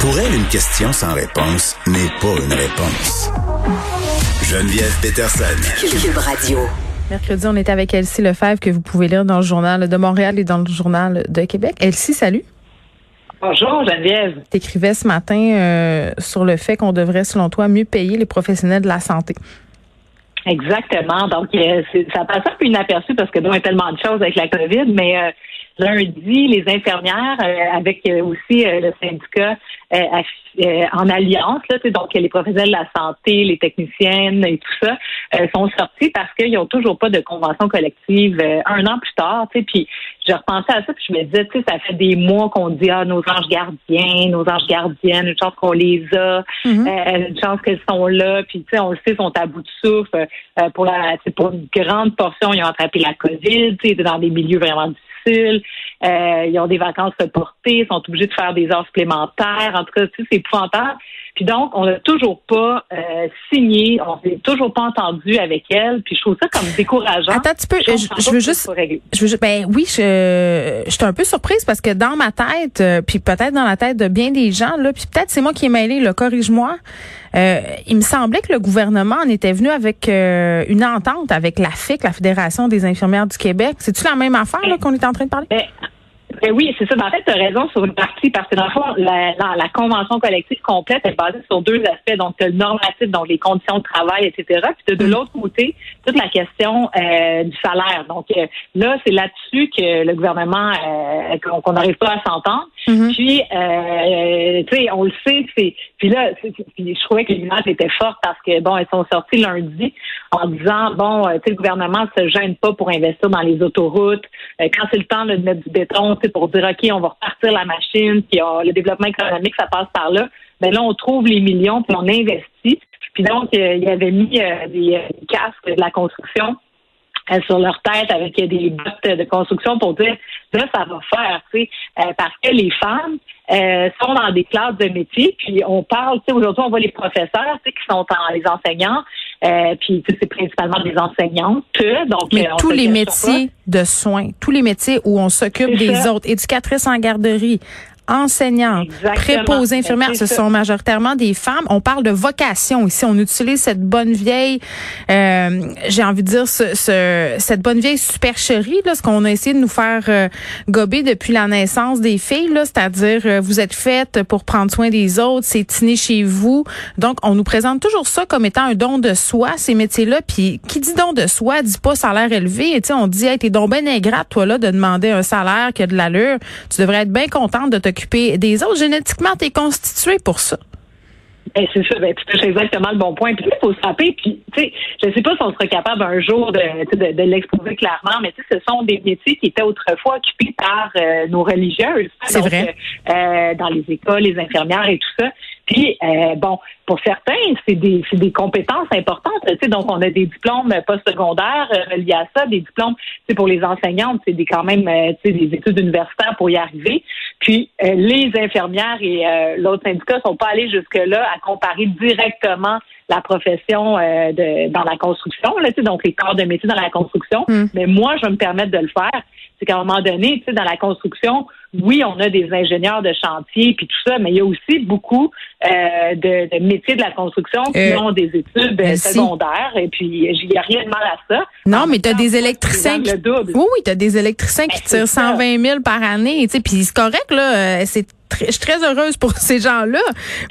Pour elle, une question sans réponse n'est pas une réponse. Geneviève Peterson. Cube Radio. Mercredi, on est avec Elsie Lefebvre que vous pouvez lire dans le journal de Montréal et dans le journal de Québec. Elsie, salut. Bonjour Geneviève. Tu écrivais ce matin euh, sur le fait qu'on devrait, selon toi, mieux payer les professionnels de la santé. Exactement. Donc, euh, ça passe un peu inaperçu parce que nous, il y a tellement de choses avec la COVID, mais euh, lundi, les infirmières, avec aussi le syndicat en alliance, là, donc les professionnels de la santé, les techniciennes et tout ça, sont sortis parce qu'ils n'ont toujours pas de convention collective un an plus tard. Puis je repensais à ça, puis je me disais, tu sais, ça fait des mois qu'on dit ah nos anges gardiens, nos anges gardiennes, une chance qu'on les a, mm-hmm. une chance qu'elles sont là, puis tu sais, on le sait, sont à bout de souffle. pour la, pour une grande portion, ils ont attrapé la COVID, tu sais, dans des milieux vraiment difficiles. Euh, ils ont des vacances reportées, sont obligés de faire des heures supplémentaires. En tout cas, tu sais, c'est épouvantable. Puis donc, on n'a toujours pas euh, signé, on s'est toujours pas entendu avec elle. Puis je trouve ça comme décourageant. Attends un petit peu, je, veux juste, je veux, ben oui, je, je suis un peu surprise parce que dans ma tête, euh, puis peut-être dans la tête de bien des gens là, puis peut-être c'est moi qui ai mêlé, le corrige-moi. Euh, il me semblait que le gouvernement en était venu avec euh, une entente avec la FIC, la Fédération des infirmières du Québec. C'est-tu la même affaire qu'on est en train de parler? Ben, ben oui, c'est ça. Ben, en fait, tu as raison sur une partie, parce que dans le fond, la, la, convention collective complète est basée sur deux aspects. Donc, tu le normatif, donc les conditions de travail, etc. Puis tu de mm. l'autre côté toute la question euh, du salaire. Donc là, c'est là-dessus que le gouvernement, qu'on n'arrive pas à s'entendre. Mm-hmm. Puis, tu sais, on le sait, c'est. Puis là, je trouvais que l'image était forte parce que, bon, elles sont sorties lundi en disant, bon, tu sais, le gouvernement se gêne pas pour investir dans les autoroutes. quand c'est le temps de mettre du béton, pour dire, OK, on va repartir la machine, puis le développement économique, ça passe par là. Ben là, on trouve les millions, puis on investit. Puis donc, euh, il avait mis euh, des, casques de la construction euh, sur leur tête avec des bottes de construction pour dire là ça va faire tu sais parce que les femmes sont dans des classes de métier puis on parle tu sais aujourd'hui on voit les professeurs tu sais qui sont en les enseignants euh, puis c'est principalement des enseignantes. Donc, Mais tous les métiers de soins, tous les métiers où on s'occupe des autres, éducatrices en garderie, enseignantes, préposées infirmières, ce sont majoritairement des femmes. On parle de vocation ici. On utilise cette bonne vieille, euh, j'ai envie de dire, ce, ce, cette bonne vieille supercherie, là, ce qu'on a essayé de nous faire euh, gober depuis la naissance des filles, là, c'est-à-dire euh, vous êtes faites pour prendre soin des autres, c'est inné chez vous. Donc, on nous présente toujours ça comme étant un don de soi, ces métiers-là. Puis, qui dit don de soi dit pas salaire élevé. Et, on dit, hey, t'es donc bien ingrate, toi, là, de demander un salaire qui a de l'allure. Tu devrais être bien contente de te des autres. Génétiquement, tu es constitué pour ça. Ben, c'est ça, ben, tu touches exactement le bon point. Puis il faut se rappeler, puis tu sais, je sais pas si on serait capable un jour de, de, l'exposer clairement, mais tu sais, ce sont des métiers qui étaient autrefois occupés par euh, nos religieuses. C'est vrai. Euh, dans les écoles, les infirmières et tout ça. Puis, euh, bon, pour certains, c'est des, des compétences importantes. Tu sais, donc, on a des diplômes postsecondaires euh, reliés à ça, des diplômes, tu pour les enseignantes, c'est des quand même, euh, tu sais, des études universitaires pour y arriver. Puis, euh, les infirmières et l'autre syndicat sont pas allés jusque-là à comparer directement la profession de, dans la construction, là, tu sais, donc les corps de métier dans la construction. Hmm. Mais moi, je vais me permettre de le faire. C'est qu'à un moment donné, tu sais, dans la construction, oui, on a des ingénieurs de chantier puis tout ça, mais il y a aussi beaucoup euh, de, métiers de la construction qui euh, ont des études euh, secondaires et puis il n'y a rien de mal à ça. Non, mais tu as des électriciens qui... Oui, oui, tu as des électriciens qui tirent 120 000 par année, tu sais, puis c'est correct là, c'est je suis très heureuse pour ces gens-là,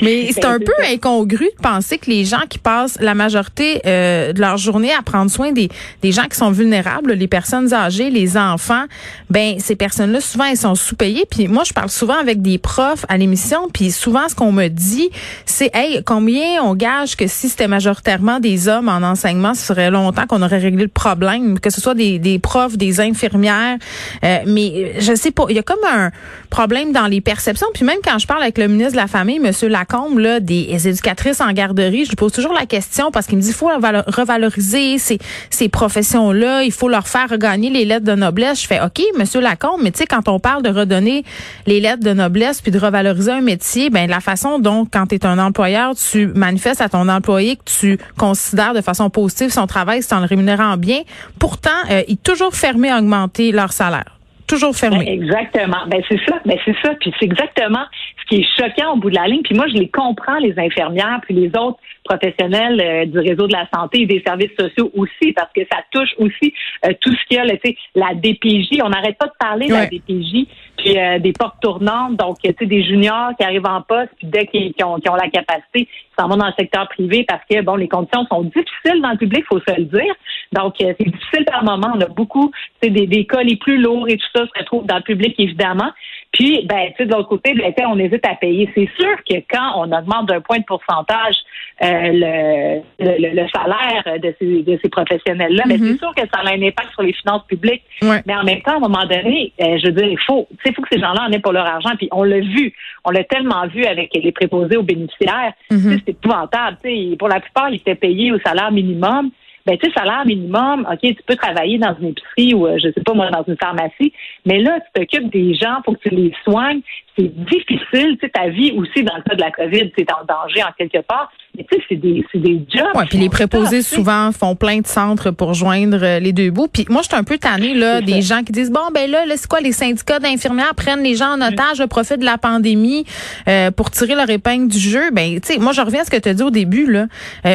mais c'est un peu incongru de penser que les gens qui passent la majorité euh, de leur journée à prendre soin des, des gens qui sont vulnérables, les personnes âgées, les enfants, ben ces personnes-là souvent elles sont sous-payées. Puis moi je parle souvent avec des profs à l'émission, puis souvent ce qu'on me dit, c'est hey combien on gage que si c'était majoritairement des hommes en enseignement, ce serait longtemps qu'on aurait réglé le problème, que ce soit des, des profs, des infirmières, euh, mais je sais pas, il y a comme un problème dans les perceptions puis même quand je parle avec le ministre de la Famille, M. Lacombe, là, des éducatrices en garderie, je lui pose toujours la question parce qu'il me dit qu'il faut revaloriser ces, professions-là, il faut leur faire regagner les lettres de noblesse. Je fais OK, M. Lacombe, mais tu sais, quand on parle de redonner les lettres de noblesse puis de revaloriser un métier, ben la façon dont, quand tu es un employeur, tu manifestes à ton employé que tu considères de façon positive son travail, c'est en le rémunérant bien. Pourtant, euh, il toujours fermé à augmenter leur salaire toujours fermé. Ben, exactement. Ben c'est ça. Ben c'est ça. Puis c'est exactement ce qui est choquant au bout de la ligne. Puis moi, je les comprends, les infirmières, puis les autres professionnels euh, du réseau de la santé et des services sociaux aussi, parce que ça touche aussi euh, tout ce qu'il y a, là, la DPJ. On n'arrête pas de parler de la DPJ, puis euh, des portes tournantes, donc tu sais, des juniors qui arrivent en poste, puis dès qu'ils ont, ont, la capacité, ils s'en vont dans le secteur privé parce que bon, les conditions sont difficiles dans le public, faut se le dire. Donc c'est difficile par moment. On a beaucoup, des, des cas les plus lourds et tout ça se retrouve dans le public évidemment. Puis, ben, tu sais, de l'autre côté, ben, on hésite à payer. C'est sûr que quand on augmente d'un point de pourcentage euh, le, le, salaire de ces, de ces professionnels-là, ben, c'est mm-hmm. sûr que ça a un impact sur les finances publiques. Mais en même temps, à un moment donné, euh, je veux dire, il faut, il faut que ces gens-là en aient pour leur argent. Puis on l'a vu, on l'a tellement vu avec les préposés aux bénéficiaires. Mm-hmm. C'est épouvantable. sais, pour la plupart, ils étaient payés au salaire minimum ben tu sais, salaire minimum, OK, tu peux travailler dans une épicerie ou, euh, je sais pas moi, dans une pharmacie, mais là, tu t'occupes des gens, pour que tu les soignes. C'est difficile, tu sais, ta vie aussi, dans le cas de la COVID, c'est en danger en quelque part. Mais tu sais, c'est des, c'est des jobs. Ouais, puis les préposés souvent font plein de centres pour joindre euh, les deux bouts. Puis moi, je suis un peu tannée là des gens qui disent bon ben là, là c'est quoi les syndicats d'infirmières prennent les gens en otage, au profit de la pandémie euh, pour tirer leur épingle du jeu? Ben tu sais, moi je reviens à ce que tu as dit au début là.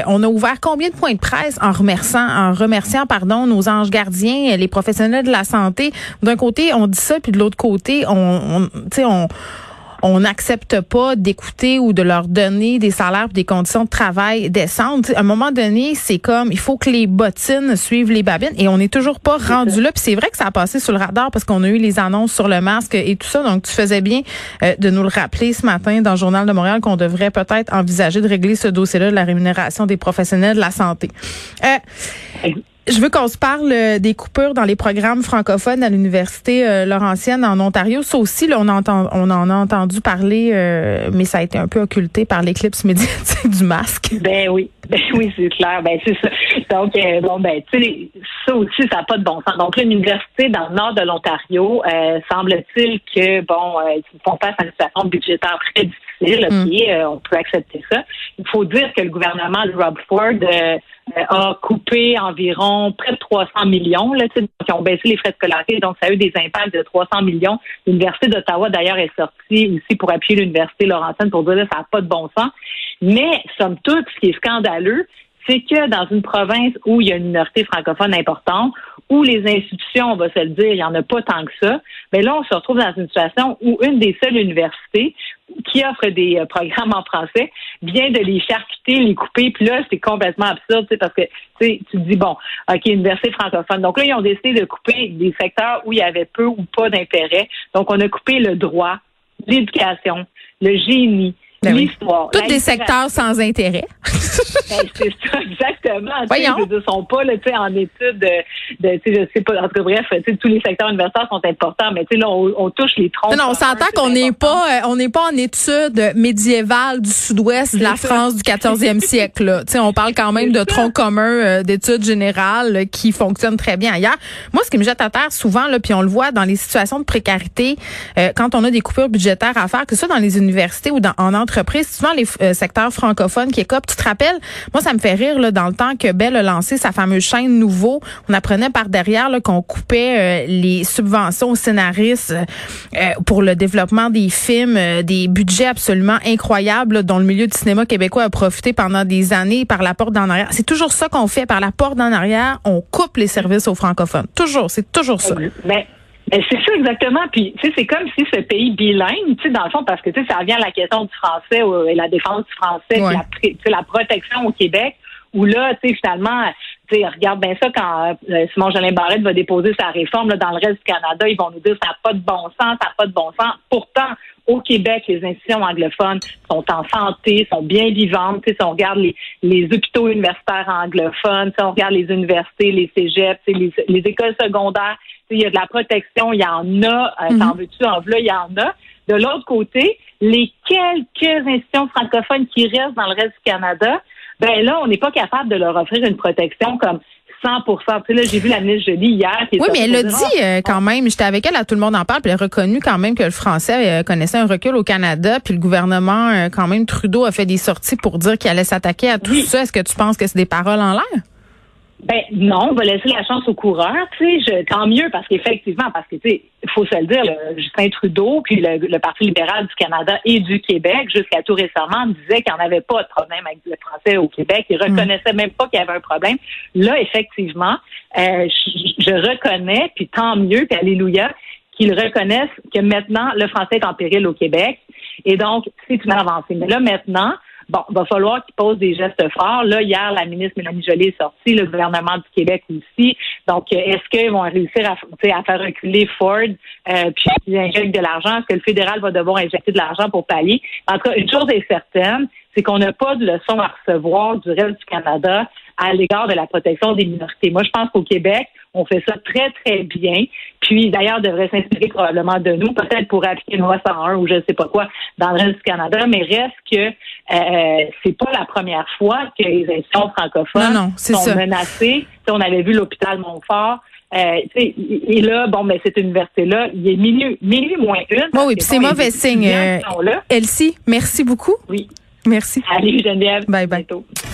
on a ouvert combien de points de presse en remerciant en remerciant pardon nos anges gardiens, les professionnels de la santé? D'un côté, on dit ça, puis de l'autre côté, on, on tu sais, on on n'accepte pas d'écouter ou de leur donner des salaires des conditions de travail décentes. à un moment donné, c'est comme il faut que les bottines suivent les babines et on n'est toujours pas rendu là. Puis c'est vrai que ça a passé sur le radar parce qu'on a eu les annonces sur le masque et tout ça. Donc tu faisais bien euh, de nous le rappeler ce matin dans le journal de Montréal qu'on devrait peut-être envisager de régler ce dossier-là de la rémunération des professionnels de la santé. Euh, je veux qu'on se parle euh, des coupures dans les programmes francophones à l'université euh, Laurentienne en Ontario. Ça aussi, là, on, entend, on en a entendu parler, euh, mais ça a été un peu occulté par l'éclipse médiatique du masque. Ben oui, ben oui, c'est clair. Ben c'est ça. Donc bon, ben tu sais, ça aussi, ça n'a pas de bon sens. Donc l'université dans le nord de l'Ontario, semble-t-il que bon, ils font face à une situation budgétaire très difficile. Mm. on peut accepter ça. Il faut dire que le gouvernement de Rob Ford euh, a coupé environ près de 300 millions, là, qui ont baissé les frais de scolarité, donc ça a eu des impacts de 300 millions. L'Université d'Ottawa, d'ailleurs, est sortie aussi pour appuyer l'Université Laurentienne pour dire que ça n'a pas de bon sens. Mais, somme toute, ce qui est scandaleux, c'est que dans une province où il y a une minorité francophone importante, où les institutions, on va se le dire, il n'y en a pas tant que ça, mais ben là, on se retrouve dans une situation où une des seules universités qui offre des euh, programmes en français vient de les charcuter, les couper, puis là, c'est complètement absurde, parce que tu te dis, bon, OK, université francophone. Donc là, ils ont décidé de couper des secteurs où il y avait peu ou pas d'intérêt. Donc, on a coupé le droit, l'éducation, le génie, ben l'histoire. Tous des secteurs sans intérêt. Ben, c'est ça, exactement. Voyons. Ils ne sont pas là, en études de, de je sais pas, en tout cas, bref, tous les secteurs universitaires sont importants, mais là, on, on, touche les troncs. Non, on s'entend qu'on n'est pas, euh, on n'est pas en études médiévales du sud-ouest de la France du 14e siècle. Là. on parle quand même de troncs communs euh, d'études générales qui fonctionnent très bien ailleurs. Moi, ce qui me jette à terre souvent, là, puis on le voit dans les situations de précarité, euh, quand on a des coupures budgétaires à faire, que ce soit dans les universités ou dans, en entreprise, souvent les secteurs francophones qui écopent. Tu te rappelles, moi, ça me fait rire, là, dans le temps que Bell a lancé sa fameuse chaîne Nouveau, on apprenait par derrière qu'on coupait euh, les subventions aux scénaristes euh, pour le développement des films, euh, des budgets absolument incroyables dont le milieu du cinéma québécois a profité pendant des années par la porte d'en arrière. C'est toujours ça qu'on fait, par la porte d'en arrière, on coupe les services aux francophones. Toujours, c'est toujours ça. Mais c'est ça exactement. Puis, tu sais, c'est comme si ce pays bilingue, tu sais, dans le fond, parce que tu sais, ça revient à la question du français et la défense du français, la, la protection au Québec, où là, tu sais, finalement, sais, regarde bien ça quand euh, Simon Jolin Barrette va déposer sa réforme là, dans le reste du Canada, ils vont nous dire ça n'a pas de bon sens, ça n'a pas de bon sens. Pourtant, au Québec, les institutions anglophones sont en santé, sont bien vivantes. Si on regarde les, les hôpitaux universitaires anglophones, si on regarde les universités, les cégeps, les, les écoles secondaires, il y a de la protection, il y en a. Euh, T'en mhm. veux-tu, en veux il y en a. De l'autre côté, les quelques institutions francophones qui restent dans le reste du Canada, ben là, on n'est pas capable de leur offrir une protection comme 100% Tu sais, là, j'ai vu la ministre Jolie hier. oui, mais elle a dit euh, quand même, j'étais avec elle, à tout le monde en parle, puis elle a reconnu quand même que le français euh, connaissait un recul au Canada, puis le gouvernement, euh, quand même, Trudeau a fait des sorties pour dire qu'il allait s'attaquer à tout ça. Est-ce que tu penses que c'est des paroles en l'air? Ben non, on va laisser la chance aux coureurs. Tu sais, tant mieux parce qu'effectivement, parce que tu sais, il faut se le dire, Justin Trudeau puis le, Parti libéral du Canada et du Québec, jusqu'à tout récemment, disait qu'il n'y en avait pas de problème avec le français au Québec. Ils reconnaissaient même pas qu'il y avait un problème. Là, effectivement, euh, je, reconnais, puis tant mieux, puis alléluia, qu'ils reconnaissent que maintenant le français est en péril au Québec. Et donc, c'est une avancée. Mais là, maintenant, Bon, va falloir qu'ils posent des gestes forts. Là, hier, la ministre Mélanie Joly est sortie, le gouvernement du Québec aussi. Donc, euh, est-ce qu'ils vont réussir à, à, faire reculer Ford euh, puis qu'ils injectent de l'argent? Est-ce que le fédéral va devoir injecter de l'argent pour pallier? En tout cas, une chose est certaine, c'est qu'on n'a pas de leçon à recevoir du reste du Canada à l'égard de la protection des minorités. Moi, je pense qu'au Québec, on fait ça très, très bien. Puis, d'ailleurs, devrait s'inspirer probablement de nous, peut-être pour appliquer une loi 101 ou je ne sais pas quoi dans le reste du Canada, mais reste que euh, c'est pas la première fois que les institutions francophones sont menacées. on avait vu l'hôpital Montfort. Euh, et là, bon, mais cette université-là, il est minuit, minuit moins une. oui, puis c'est mauvais signe. Euh, Elsie, merci beaucoup. Oui. Merci. Allez, Geneviève. Bye bye.